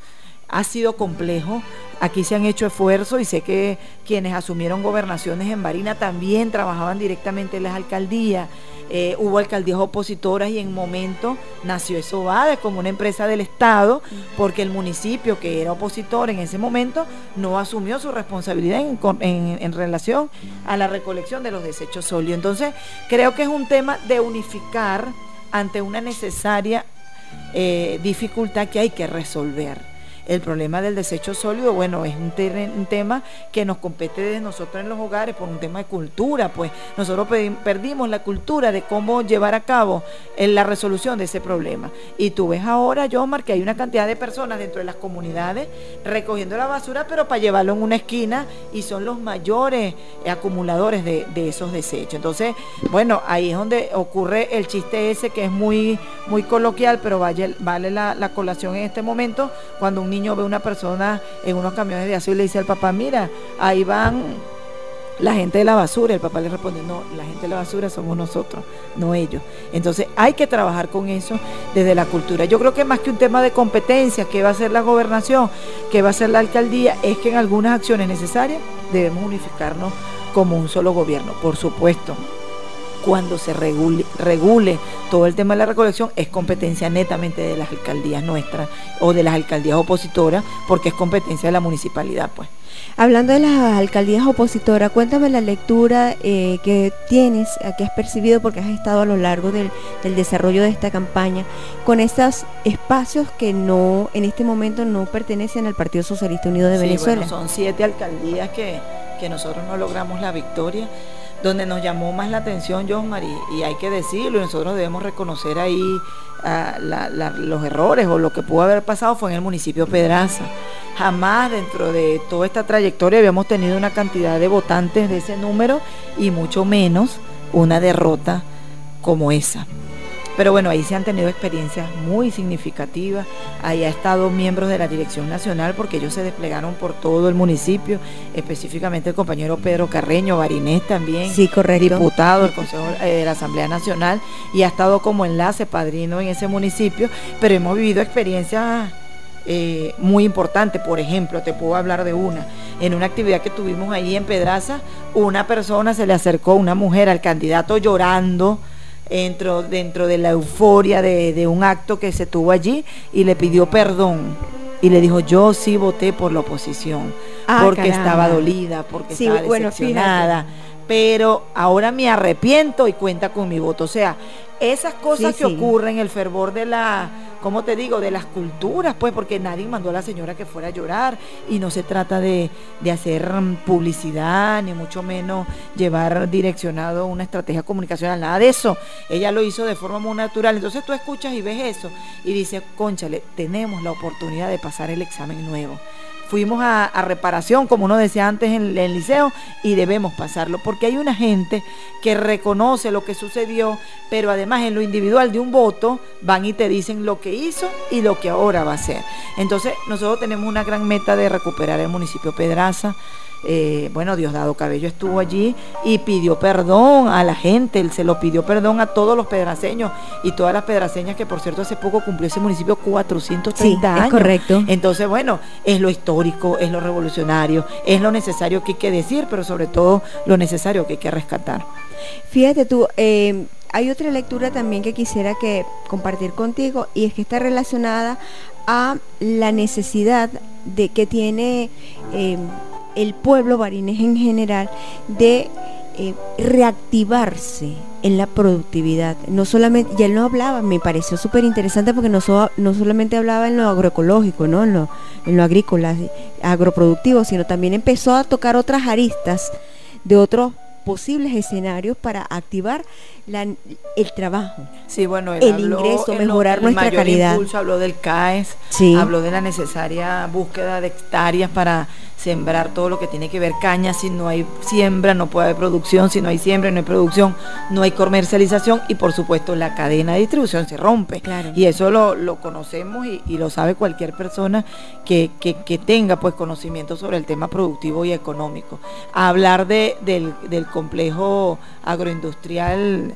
ha sido complejo. Aquí se han hecho esfuerzos y sé que quienes asumieron gobernaciones en Barina también trabajaban directamente en las alcaldías. Eh, hubo alcaldías opositoras y en momento nació Esobade como una empresa del Estado porque el municipio que era opositor en ese momento no asumió su responsabilidad en, relación a la recolección de los desechos sólidos. Entonces creo que es un tema de unificar ante una necesaria eh, dificultad que hay que resolver. El problema del desecho sólido, bueno, es un, tema que nos compete de nosotros en los hogares por un tema de cultura, pues nosotros perdimos la cultura de cómo llevar a cabo eh, la resolución de ese problema. Y tú ves ahora, Jomar, que hay una cantidad de personas dentro de las comunidades recogiendo la basura, pero para llevarlo en una esquina y son los mayores acumuladores de, esos desechos. Entonces, bueno, ahí es donde ocurre el chiste ese que es muy, muy coloquial, pero vale, la, la colación en este momento, cuando un ve una persona en unos camiones de azul y le dice al papá, mira, ahí van la gente de la basura. El papá le responde, no, la gente de la basura somos nosotros, no ellos. Entonces hay que trabajar con eso desde la cultura. Yo creo que más que un tema de competencia, que va a ser la gobernación, que va a ser la alcaldía, es que en algunas acciones necesarias debemos unificarnos como un solo gobierno, por supuesto cuando se regule, regule todo el tema de la recolección, es competencia netamente de las alcaldías nuestras o de las alcaldías opositoras, porque es competencia de la municipalidad, pues. Hablando de las alcaldías opositoras, cuéntame la lectura eh, que tienes, que has percibido porque has estado a lo largo del, desarrollo de esta campaña, con esos espacios que no, en este momento no pertenecen al Partido Socialista Unido de Venezuela. son siete alcaldías que, que nosotros no logramos la victoria donde nos llamó más la atención, John Marie, y hay que decirlo, y nosotros debemos reconocer ahí ah, los errores o lo que pudo haber pasado fue en el municipio Pedraza. Jamás dentro de toda esta trayectoria habíamos tenido una cantidad de votantes de ese número y mucho menos una derrota como esa. Pero bueno, ahí se han tenido experiencias muy significativas. Ahí ha estado miembros de la Dirección Nacional porque ellos se desplegaron por todo el municipio, específicamente el compañero Pedro Carreño, Barinés también, sí, correcto. diputado del Consejo eh, de la Asamblea Nacional y ha estado como enlace padrino en ese municipio, pero hemos vivido experiencias eh, muy importantes. Por ejemplo, te puedo hablar de una. En una actividad que tuvimos ahí en Pedraza, una persona se le acercó, una mujer, al candidato llorando dentro, dentro de la euforia de, un acto que se tuvo allí y le pidió perdón. Y le dijo, yo sí voté por la oposición, ah, porque estaba dolida, porque estaba decepcionada. pero ahora me arrepiento y cuenta con mi voto. O sea, esas cosas que ocurren, el fervor de la, ¿cómo te digo?, de las culturas, pues, porque nadie mandó a la señora que fuera a llorar y no se trata de, de hacer publicidad, ni mucho menos llevar direccionado una estrategia comunicacional, nada de eso. Ella lo hizo de forma muy natural. Entonces tú escuchas y ves eso y dices, conchale, tenemos la oportunidad de pasar el examen nuevo fuimos a, reparación, como uno decía antes en, el liceo, y debemos pasarlo, porque hay una gente que reconoce lo que sucedió, pero además en lo individual de un voto van y te dicen lo que hizo y lo que ahora va a hacer. Entonces, nosotros tenemos una gran meta de recuperar el municipio Pedraza. Eh, bueno, Diosdado Cabello estuvo allí y pidió perdón a la gente, él se lo pidió perdón a todos los pedraceños y todas las pedraceñas que por cierto hace poco cumplió ese municipio 430 años. correcto. Entonces, bueno, es lo histórico, es lo revolucionario, es lo necesario que hay que decir, pero sobre todo lo necesario que hay que rescatar. Fíjate tú, eh, hay otra lectura también que quisiera que compartir contigo y es que está relacionada a la necesidad de que tiene eh, el pueblo barinés en general de eh, reactivarse en la productividad. No solamente, ya él no hablaba, me pareció súper interesante porque no, no solamente hablaba en lo agroecológico, ¿no? En lo, en lo agrícola, agroproductivo, sino también empezó a tocar otras aristas de otros posibles escenarios para activar el trabajo. Sí, bueno, el ingreso, mejorar nuestra calidad. habló del CAES, habló de la necesaria búsqueda de hectáreas para sembrar todo lo que tiene que ver caña, si no hay siembra no puede haber producción, si no hay siembra no hay producción, no hay comercialización y por supuesto la cadena de distribución se rompe. Y eso lo, conocemos y, lo sabe cualquier persona que, tenga pues conocimiento sobre el tema productivo y económico. Hablar de, del, del complejo agroindustrial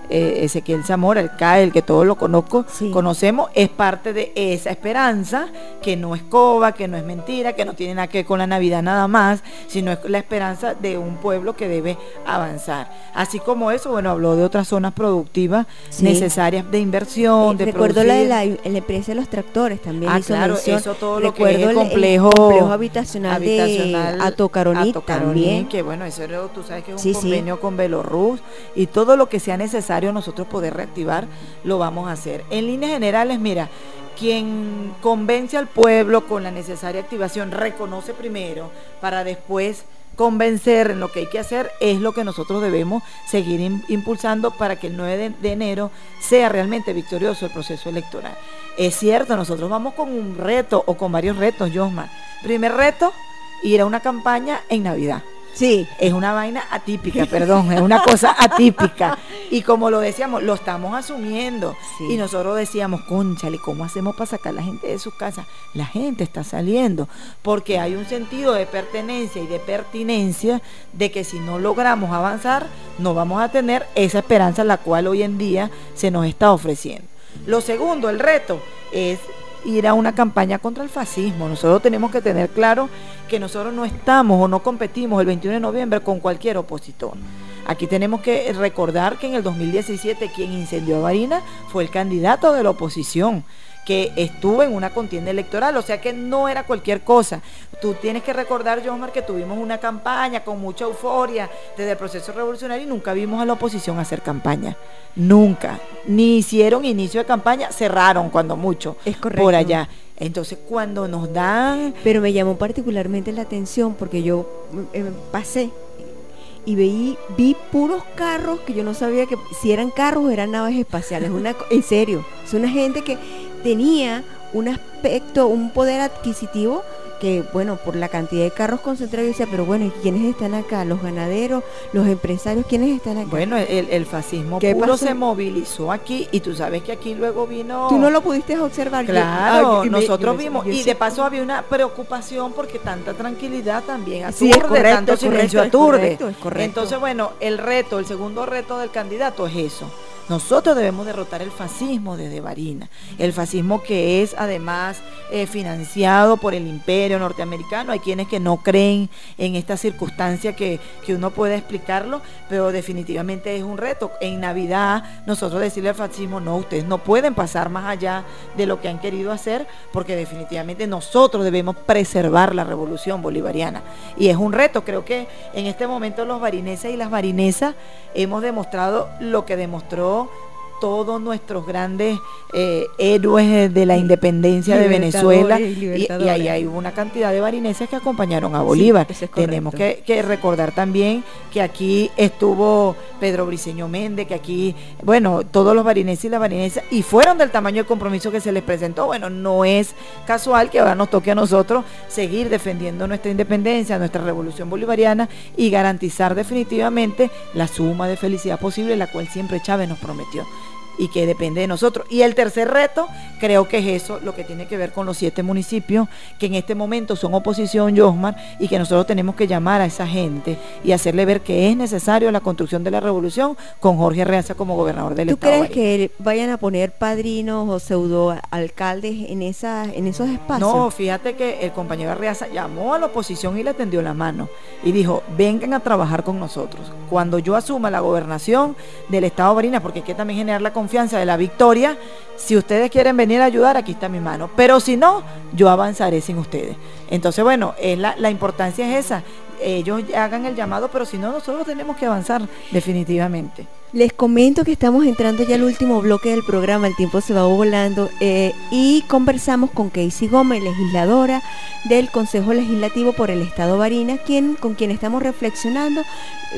eh, Ezequiel Zamora, el CAE, el que todos lo conozco, conocemos, es parte de esa esperanza que no es coba, que no es mentira, que no tiene nada que ver con la Navidad nada más, sino es la esperanza de un pueblo que debe avanzar. Así como eso, bueno, habló de otras zonas productivas necesarias de inversión, de Recuerdo la de la, empresa de los tractores también. Ah, claro, eso todo lo que es el complejo, habitacional, habitacional de Atocaroní, también. Que bueno, eso tú sabes que es un convenio con Belorrus y todo lo que sea necesario nosotros poder reactivar, lo vamos a hacer. En líneas generales, mira, quien convence al pueblo con la necesaria activación reconoce primero para después convencer en lo que hay que hacer es lo que nosotros debemos seguir impulsando para que el 9 de, enero sea realmente victorioso el proceso electoral. Es cierto, nosotros vamos con un reto o con varios retos, Josmar. Primer reto, ir a una campaña en Navidad. Sí. Es una vaina atípica, perdón, es una cosa atípica. Y como lo decíamos, lo estamos asumiendo. Y nosotros decíamos, conchale, ¿cómo hacemos para sacar a la gente de sus casas? La gente está saliendo, porque hay un sentido de pertenencia y de pertinencia de que si no logramos avanzar, no vamos a tener esa esperanza la cual hoy en día se nos está ofreciendo. Lo segundo, el reto, es ir a una campaña contra el fascismo. Nosotros tenemos que tener claro que nosotros no estamos o no competimos el 21 de noviembre con cualquier opositor. Aquí tenemos que recordar que en el 2017 quien incendió a Barina fue el candidato de la oposición que estuvo en una contienda electoral, o sea que no era cualquier cosa. Tú tienes que recordar, Jomar, que tuvimos una campaña con mucha euforia desde el proceso revolucionario y nunca vimos a la oposición hacer campaña. Nunca. Ni hicieron inicio de campaña, cerraron cuando mucho. Es correcto. Por allá. Entonces, cuando nos dan... Pero me llamó particularmente la atención porque yo eh, pasé y vi, vi puros carros que yo no sabía que si eran carros o eran naves espaciales. Una, en serio, es una gente que tenía un aspecto, un poder adquisitivo que, bueno, por la cantidad de carros concentrados, decía, pero bueno, ¿y quiénes están acá? ¿Los ganaderos? ¿Los empresarios? ¿Quiénes están acá? Bueno, el, fascismo puro se movilizó aquí y tú sabes que aquí luego vino... Tú no lo pudiste observar. Claro, nosotros vimos y de paso había una preocupación porque tanta tranquilidad también aturde, tanto silencio aturde. Entonces, bueno, el reto, el segundo reto del candidato es eso nosotros debemos derrotar el fascismo desde Barina, el fascismo que es además eh, financiado por el imperio norteamericano. Hay quienes que no creen en esta circunstancia que, que uno puede explicarlo, pero definitivamente es un reto. En Navidad nosotros decirle al fascismo, no, ustedes no pueden pasar más allá de lo que han querido hacer, porque definitivamente nosotros debemos preservar la revolución bolivariana. Y es un reto, creo que en este momento los barineses y las barinesas hemos demostrado lo que demostró Israel todos nuestros grandes eh, héroes de la independencia de Venezuela y, ahí hay una cantidad de barineses que acompañaron a Bolívar. Tenemos que, recordar también que aquí estuvo Pedro Briceño Méndez, que aquí, bueno, todos los barineses y las barinesas, y fueron del tamaño del compromiso que se les presentó. Bueno, no es casual que ahora nos toque a nosotros seguir defendiendo nuestra independencia, nuestra revolución bolivariana y garantizar definitivamente la suma de felicidad posible, la cual siempre Chávez nos prometió y que depende de nosotros. Y el tercer reto, creo que es eso, lo que tiene que ver con los siete municipios que en este momento son oposición, Yosmar, y que nosotros tenemos que llamar a esa gente y hacerle ver que es necesario la construcción de la revolución con Jorge Reaza como gobernador del Estado. ¿Tú crees que vayan a poner padrinos o pseudo alcaldes en, esa, en esos espacios? No, fíjate que el compañero Reaza llamó a la oposición y le tendió la mano y dijo, vengan a trabajar con nosotros. Cuando yo asuma la gobernación del Estado de Barinas, porque hay que también generar la confianza de la victoria. Si ustedes quieren venir a ayudar, aquí está mi mano. Pero si no, yo avanzaré sin ustedes. Entonces, bueno, es la, la importancia es esa. Ellos hagan el llamado, pero si no, nosotros tenemos que avanzar definitivamente. Les comento que estamos entrando ya al último bloque del programa, el tiempo se va volando, eh, y conversamos con Casey Gómez, legisladora del Consejo Legislativo por el Estado Barinas, quien, con quien estamos reflexionando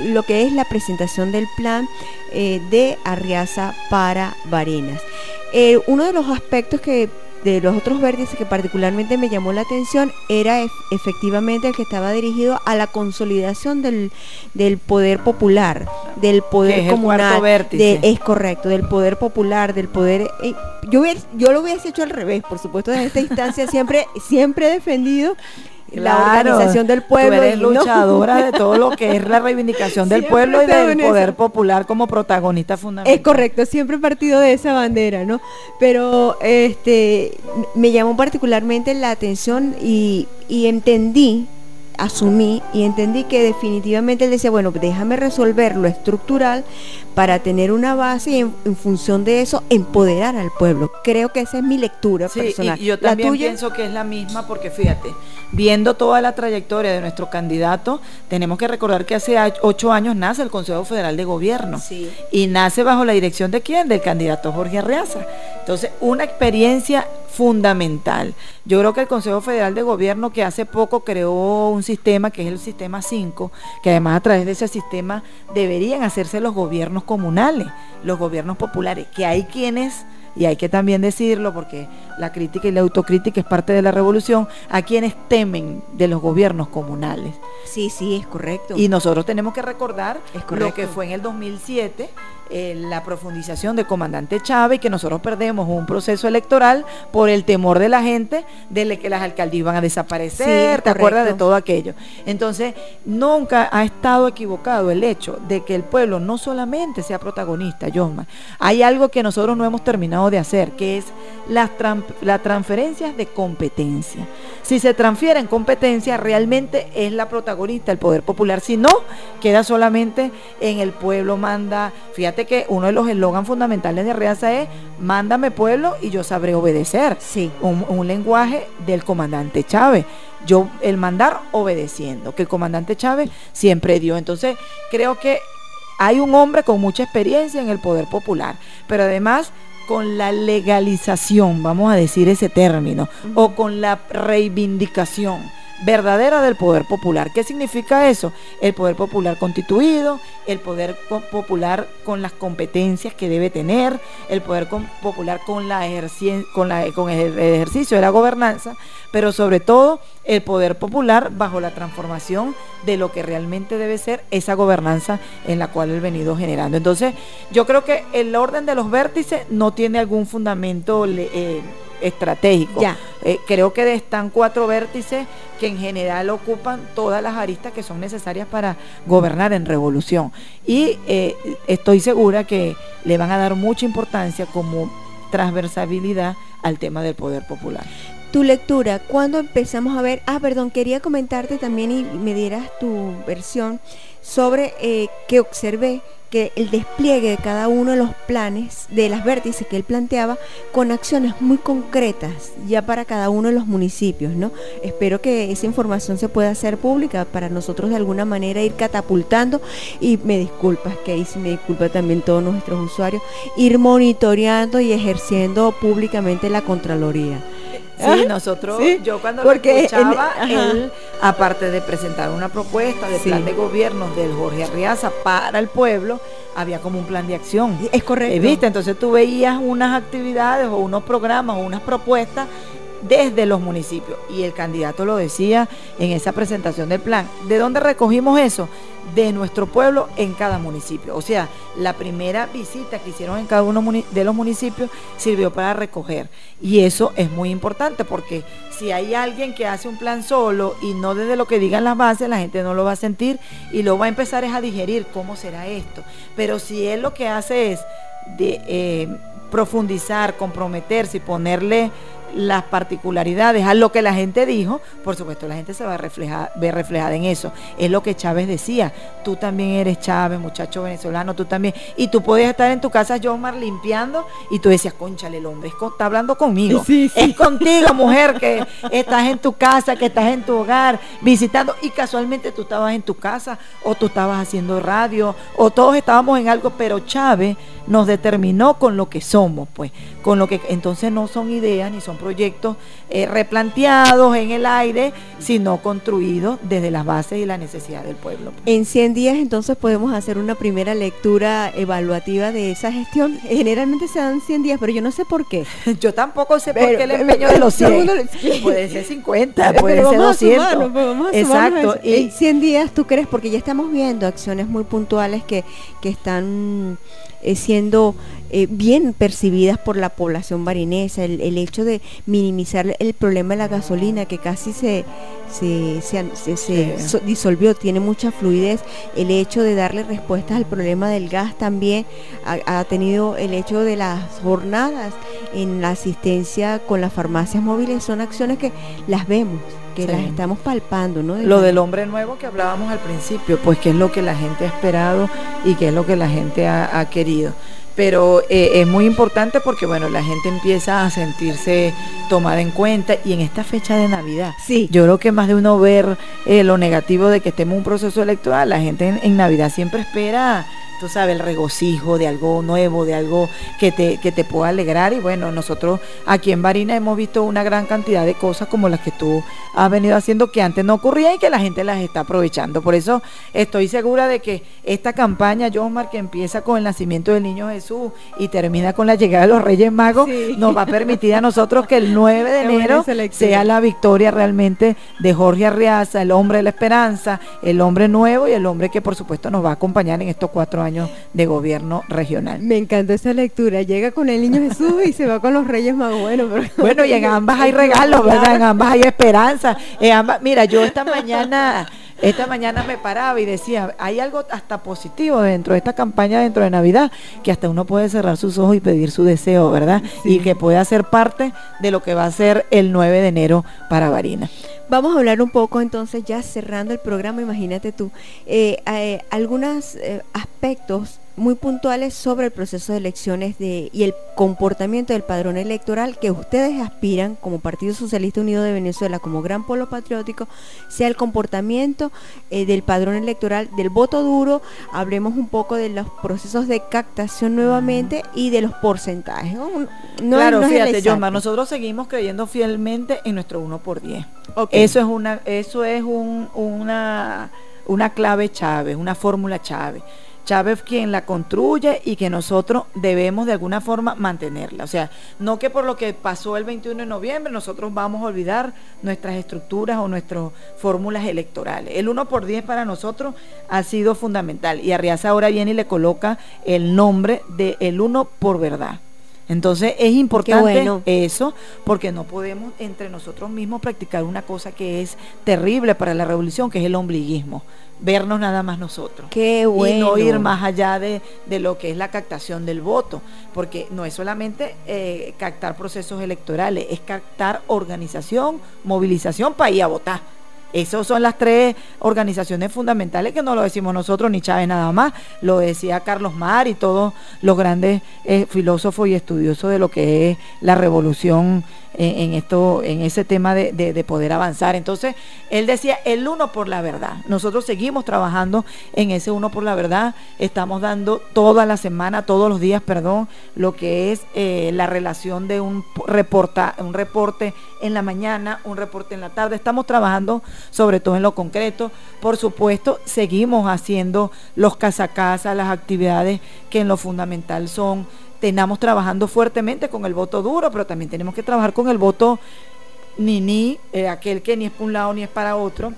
lo que es la presentación del plan eh, de Arriaza para Barinas. Eh, uno de los aspectos que de los otros vértices que particularmente me llamó la atención era efectivamente el que estaba dirigido a la consolidación del, del poder popular, del poder comunal. De, es correcto, del poder popular, del poder... Eh, yo, yo lo hubiese hecho al revés, por supuesto, en esta instancia siempre, siempre he defendido la organización del pueblo. Tú eres luchadora de todo lo que es la reivindicación del pueblo y del poder popular como protagonista fundamental. Es correcto, siempre he partido de esa bandera, ¿no? Pero este me llamó particularmente la atención y, y entendí asumí y entendí que definitivamente él decía, bueno, déjame resolver lo estructural para tener una base y en, función de eso empoderar al pueblo. Creo que esa es mi lectura personal. Y yo también pienso que es la misma porque fíjate, viendo toda la trayectoria de nuestro candidato, tenemos que recordar que hace ocho años nace el Consejo Federal de Gobierno y nace bajo la dirección de quién? Del candidato Jorge Arreaza. Entonces, una experiencia fundamental. Yo creo que el Consejo Federal de Gobierno, que hace poco creó un sistema que es el sistema 5, que además a través de ese sistema deberían hacerse los gobiernos comunales, los gobiernos populares, que hay quienes y hay que también decirlo porque la crítica y la autocrítica es parte de la revolución, a quienes temen de los gobiernos comunales. Sí, sí, es correcto. Y nosotros tenemos que recordar lo que fue en el 2007 eh, la profundización del comandante Chávez y que nosotros perdemos un proceso electoral por el temor de la gente de que las alcaldías van a desaparecer, ¿te acuerdas de todo aquello? Entonces, nunca ha estado equivocado el hecho de que el pueblo no solamente sea protagonista, Josma, hay algo que nosotros no hemos terminado de hacer, que es las, las transferencias de competencia. Si se transfieren competencias, realmente es la protagonista el poder popular, si no, queda solamente en el pueblo manda, fíjate que uno de los eslogans fundamentales de Reaza es mándame pueblo y yo sabré obedecer. Sí. Un, lenguaje del comandante Chávez. Yo, el mandar obedeciendo, que el comandante Chávez siempre dio. Entonces, creo que hay un hombre con mucha experiencia en el poder popular, pero además con la legalización, vamos a decir ese término, o con la reivindicación verdadera del poder popular. ¿Qué significa eso? El poder popular constituido, el poder popular con las competencias que debe tener, el poder popular con, la con, con el ejercicio de la gobernanza, pero sobre todo el poder popular bajo la transformación de lo que realmente debe ser esa gobernanza en la cual el venido generando. Entonces, yo creo que el orden de los vértices no tiene algún fundamento eh, estratégico. Eh, creo que están cuatro vértices que en general ocupan todas las aristas que son necesarias para gobernar en revolución. Y eh, estoy segura que le van a dar mucha importancia como transversalidad al tema del poder popular. Tu lectura, cuando empezamos a ver, ah, perdón, quería comentarte también y me dieras tu versión sobre eh, que observé que el despliegue de cada uno de los planes, de las vértices que él planteaba, con acciones muy concretas ya para cada uno de los municipios, ¿no? Espero que esa información se pueda hacer pública para nosotros de alguna manera ir catapultando y me disculpas, que me disculpa también todos nuestros usuarios, ir monitoreando y ejerciendo públicamente la Contraloría. Sí, nosotros, yo cuando Porque lo escuchaba, él, aparte de presentar una propuesta de plan de gobierno del Jorge Arriaza para el pueblo, había como un plan de acción. Es correcto. ¿Viste? Entonces tú veías unas actividades o unos programas o unas propuestas desde los municipios. Y el candidato lo decía en esa presentación del plan. ¿De dónde recogimos eso? De nuestro pueblo en cada municipio. O sea, la primera visita que hicieron en cada uno de los municipios sirvió para recoger. Y eso es muy importante porque si hay alguien que hace un plan solo y no desde lo que digan las bases, la gente no lo va a sentir y lo va a empezar es a digerir cómo será esto. Pero si él lo que hace es de, eh, profundizar, comprometerse y ponerle las particularidades a lo que la gente dijo, por supuesto la gente se va a reflejar, ver reflejada en eso. Es lo que Chávez decía, tú también eres Chávez, muchacho venezolano, tú también. Y tú podías estar en tu casa, Jomar, limpiando, y tú decías, conchale, el hombre está hablando conmigo. Es contigo, mujer, que estás en tu casa, que estás en tu hogar, visitando, y casualmente tú estabas en tu casa, o tú estabas haciendo radio, o todos estábamos en algo, pero Chávez nos determinó con lo que somos, pues, con lo que entonces no son ideas ni son proyectos eh, replanteados en el aire, sino construidos desde las bases y la necesidad del pueblo. Pues. En 100 días entonces podemos hacer una primera lectura evaluativa de esa gestión. Generalmente se dan 100 días, pero yo no sé por qué. yo tampoco sé por qué el empeño de los 100. puede ser 50, puede ser 200. Exacto. Y 100 días, ¿tú crees? Porque ya estamos viendo acciones muy puntuales que, que están eh, siendo eh, bien percibidas por la población barinesa, el, hecho de minimizar el problema de la gasolina que casi se, se, disolvió, tiene mucha fluidez, el hecho de darle respuestas al problema del gas también ha, tenido el hecho de las jornadas en la asistencia con las farmacias móviles, son acciones que las vemos que las estamos palpando, ¿no? lo del hombre nuevo que hablábamos al principio, pues que es lo que la gente ha esperado y que es lo que la gente ha, querido. Pero eh, es muy importante porque, bueno, la gente empieza a sentirse tomada en cuenta y en esta fecha de Navidad. Sí. Yo creo que más de uno ver eh, lo negativo de que estemos en un proceso electoral, la gente en Navidad siempre espera tú sabes, el regocijo de algo nuevo, de algo que te, que te pueda alegrar. Y bueno, nosotros aquí en Barina hemos visto una gran cantidad de cosas como las que tú has venido haciendo que antes no ocurría y que la gente las está aprovechando. Por eso estoy segura de que esta campaña, Josmar, que empieza con el nacimiento del niño Jesús y termina con la llegada de los Reyes Magos, nos va a permitir a nosotros que el 9 de enero sea la victoria realmente de Jorge Arriaza, el hombre de la esperanza, el hombre nuevo y el hombre que por supuesto nos va a acompañar en estos cuatro años años de gobierno regional. Me encantó esa lectura. Llega con el niño Jesús y se va con los reyes más buenos. Bueno, y en ambas hay regalos, ¿verdad? En ambas hay esperanza. En ambas, mira, yo esta mañana esta mañana me paraba y decía, hay algo hasta positivo dentro de esta campaña dentro de Navidad, que hasta uno puede cerrar sus ojos y pedir su deseo, ¿verdad? Y que puede ser parte de lo que va a ser el 9 de enero para Varina. Vamos a hablar un poco entonces, ya cerrando el programa, imagínate tú, eh, eh, algunos eh, aspectos muy puntuales sobre el proceso de elecciones de, y el comportamiento del padrón electoral que ustedes aspiran como Partido Socialista Unido de Venezuela, como gran polo patriótico, sea el comportamiento eh, del padrón electoral, del voto duro, hablemos un poco de los procesos de captación nuevamente y de los porcentajes. claro, fíjate, Yoma, nosotros seguimos creyendo fielmente en nuestro 1 por 10. Eso es una, eso es un, una, una clave chave, una fórmula chave. Chávez quien la construye y que nosotros debemos de alguna forma mantenerla. O sea, no que por lo que pasó el 21 de noviembre nosotros vamos a olvidar nuestras estructuras o nuestras fórmulas electorales. El 1 por 10 para nosotros ha sido fundamental y Arriaza ahora viene y le coloca el nombre de el 1 por verdad. Entonces es importante eso porque no podemos entre nosotros mismos practicar una cosa que es terrible para la revolución, que es el ombliguismo vernos nada más nosotros. Qué bueno. Y no ir más allá de, lo que es la captación del voto, porque no es solamente eh, captar procesos electorales, es captar organización, movilización para ir a votar. Esas son las tres organizaciones fundamentales que no lo decimos nosotros ni Chávez nada más, lo decía Carlos Mar y todos los grandes eh, filósofos y estudiosos de lo que es la revolución en, esto, en ese tema de, de, poder avanzar. Entonces, él decía el uno por la verdad. Nosotros seguimos trabajando en ese uno por la verdad. Estamos dando toda la semana, todos los días, perdón, lo que es eh, la relación de un reporta, un reporte en la mañana, un reporte en la tarde. Estamos trabajando sobre todo en lo concreto. Por supuesto, seguimos haciendo los casa a casa, las actividades que en lo fundamental son tenamos trabajando fuertemente con el voto duro, pero también tenemos que trabajar con el voto ni ni, eh, aquel que ni es para un lado ni es para otro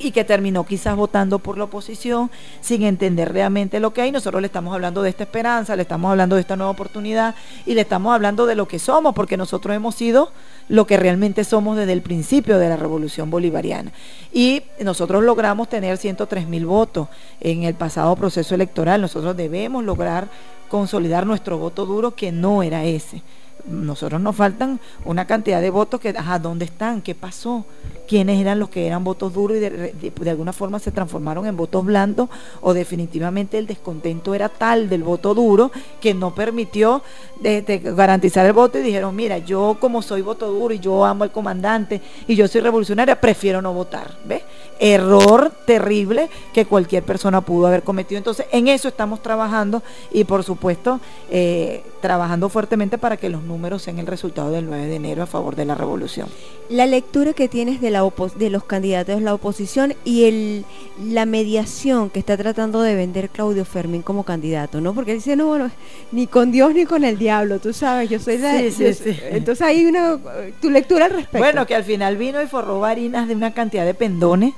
y que terminó quizás votando por la oposición sin entender realmente lo que hay. Nosotros le estamos hablando de esta esperanza, le estamos hablando de esta nueva oportunidad y le estamos hablando de lo que somos, porque nosotros hemos sido lo que realmente somos desde el principio de la revolución bolivariana. Y nosotros logramos tener 103 mil votos en el pasado proceso electoral. Nosotros debemos lograr consolidar nuestro voto duro que no era ese. Nosotros nos faltan una cantidad de votos que, ajá, ¿dónde están? ¿Qué pasó? quiénes eran los que eran votos duros y de, alguna forma se transformaron en votos blandos o definitivamente el descontento era tal del voto duro que no permitió de, garantizar el voto y dijeron, mira, yo como soy voto duro y yo amo al comandante y yo soy revolucionaria, prefiero no votar. ¿Ves? Error terrible que cualquier persona pudo haber cometido. Entonces, en eso estamos trabajando y por supuesto eh, trabajando fuertemente para que los números sean el resultado del 9 de enero a favor de la revolución. La lectura que tienes de la de los candidatos de la oposición y el, la mediación que está tratando de vender Claudio Fermín como candidato, ¿no? Porque dice, no, bueno, ni con Dios ni con el diablo, tú sabes, yo soy la... Entonces hay una... tu lectura al respecto. Bueno, que al final vino y forró harinas de una cantidad de pendones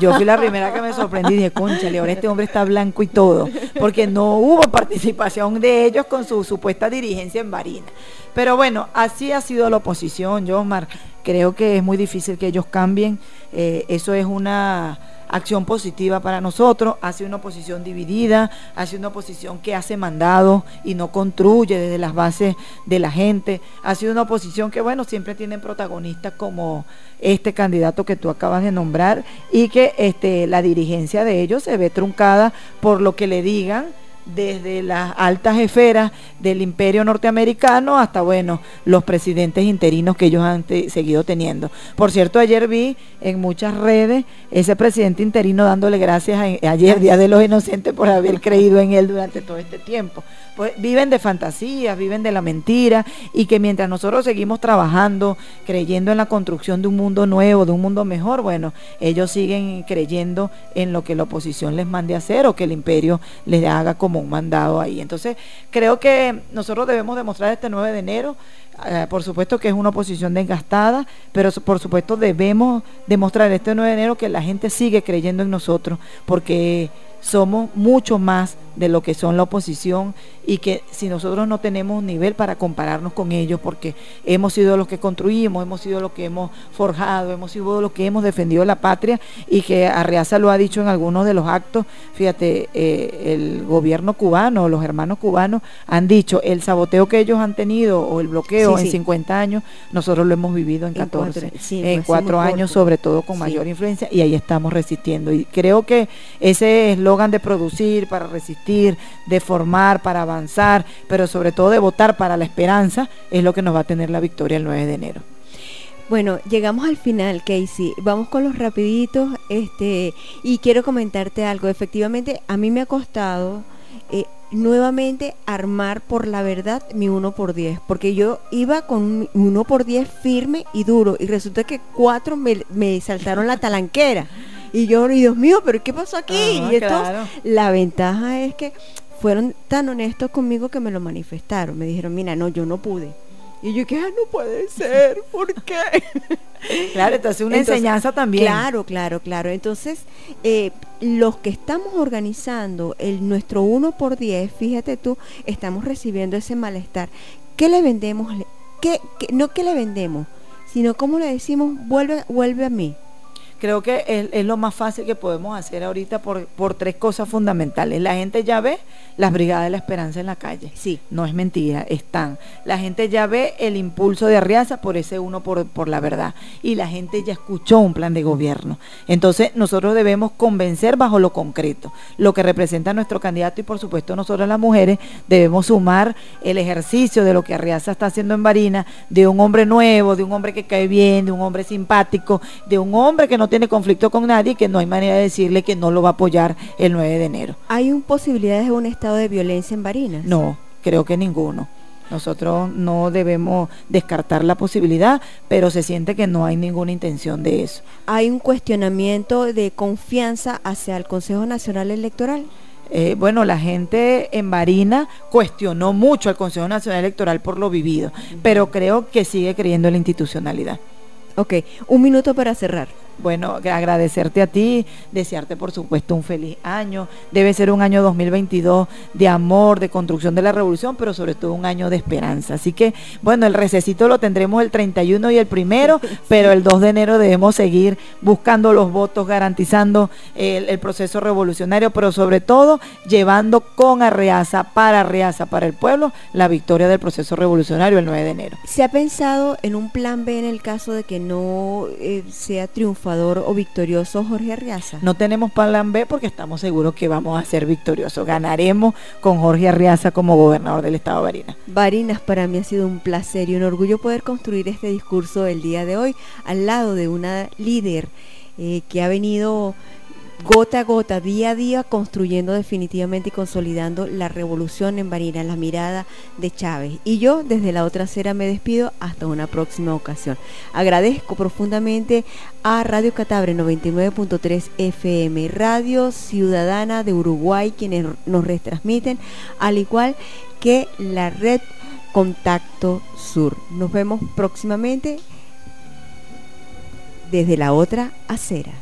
yo fui la primera que me sorprendí y dije, conchale, ahora este hombre está blanco y todo, porque no hubo participación de ellos con su supuesta dirigencia en Barina. Pero bueno, así ha sido la oposición, Josmar. Creo que es muy difícil que ellos cambien. Eh, eso es una acción positiva para nosotros, hace una oposición dividida, hace una oposición que hace mandado y no construye desde las bases de la gente, hace una oposición que bueno, siempre tienen protagonistas como este candidato que tú acabas de nombrar y que este la dirigencia de ellos se ve truncada por lo que le digan desde las altas esferas del imperio norteamericano hasta, bueno, los presidentes interinos que ellos han seguido teniendo. Por cierto, ayer vi en muchas redes ese presidente interino dándole gracias a, ayer, Día de los Inocentes, por haber creído en él durante todo este tiempo. Pues viven de fantasías, viven de la mentira y que mientras nosotros seguimos trabajando, creyendo en la construcción de un mundo nuevo, de un mundo mejor, bueno, ellos siguen creyendo en lo que la oposición les mande a hacer o que el imperio les haga como un mandado ahí. Entonces, creo que nosotros debemos demostrar este 9 de enero eh, por supuesto que es una oposición desgastada, pero por supuesto debemos demostrar este 9 de enero que la gente sigue creyendo en nosotros, porque somos mucho más de lo que son la oposición y que si nosotros no tenemos nivel para compararnos con ellos, porque hemos sido los que construimos, hemos sido los que hemos forjado, hemos sido los que hemos defendido la patria y que Arriaza lo ha dicho en algunos de los actos, fíjate, eh, el gobierno cubano, los hermanos cubanos han dicho, el saboteo que ellos han tenido o el bloqueo en 50 años, nosotros lo hemos vivido en 14, en, cuatro años sobre todo con mayor influencia y ahí estamos resistiendo. Y creo que ese de producir para resistir, de formar, para avanzar, pero sobre todo de votar para la esperanza, es lo que nos va a tener la victoria el 9 de enero. Bueno, llegamos al final, Casey. Vamos con los rapiditos, este, y quiero comentarte algo. Efectivamente, a mí me ha costado eh, nuevamente armar por la verdad mi 1 por 10 porque yo iba con mi 1 por 10 firme y duro y resulta que cuatro me saltaron la talanquera y yo, y Dios mío, pero ¿qué pasó aquí? y la ventaja es que fueron tan honestos conmigo que me lo manifestaron. Me dijeron, mira, no, yo no pude. Y yo que, ah, no puede ser, ¿por qué? claro, entonces una enseñanza también. Claro, claro, claro. Entonces, eh, los que estamos organizando el nuestro 1 por 10, fíjate tú, estamos recibiendo ese malestar. ¿Qué le vendemos? ¿Qué, no qué le vendemos, sino cómo le decimos, vuelve, vuelve a mí creo que es, lo más fácil que podemos hacer ahorita por, por tres cosas fundamentales. La gente ya ve las brigadas de la esperanza en la calle. Sí. No es mentira, están. La gente ya ve el impulso de Arriaza por ese uno por, por la verdad. Y la gente ya escuchó un plan de gobierno. Entonces nosotros debemos convencer bajo lo concreto, lo que representa nuestro candidato y por supuesto nosotros las mujeres debemos sumar el ejercicio de lo que Arriaza está haciendo en Barina, de un hombre nuevo, de un hombre que cae bien, de un hombre simpático, de un hombre que no tiene conflicto con nadie y que no hay manera de decirle que no lo va a apoyar el 9 de enero. ¿Hay un posibilidades de un estado de violencia en Barinas? No, creo que ninguno. Nosotros no debemos descartar la posibilidad, pero se siente que no hay ninguna intención de eso. ¿Hay un cuestionamiento de confianza hacia el Consejo Nacional Electoral? Eh, bueno, la gente en Barina cuestionó mucho al Consejo Nacional Electoral por lo vivido, pero creo que sigue creyendo en la institucionalidad. Ok, un minuto para cerrar. Bueno, agradecerte a ti, desearte por supuesto un feliz año. Debe ser un año 2022 de amor, de construcción de la revolución, pero sobre todo un año de esperanza. Así que, bueno, el recesito lo tendremos el 31 y el primero, pero el 2 de enero debemos seguir buscando los votos, garantizando el, el proceso revolucionario, pero sobre todo llevando con Arreaza, para Arreaza, para el pueblo, la victoria del proceso revolucionario el 9 de enero. ¿Se ha pensado en un plan B en el caso de que no eh, sea triunfo? o victorioso Jorge Arriaza? No tenemos plan B porque estamos seguros que vamos a ser victoriosos. Ganaremos con Jorge Arriaza como gobernador del estado de Barinas. Barinas, para mí ha sido un placer y un orgullo poder construir este discurso el día de hoy al lado de una líder eh, que ha venido gota a gota, día a día, construyendo definitivamente y consolidando la revolución en Barina, la mirada de Chávez. Y yo desde la otra acera me despido hasta una próxima ocasión. Agradezco profundamente a Radio Catabre 99.3 FM, Radio Ciudadana de Uruguay, quienes nos retransmiten, al igual que la red Contacto Sur. Nos vemos próximamente desde la otra acera.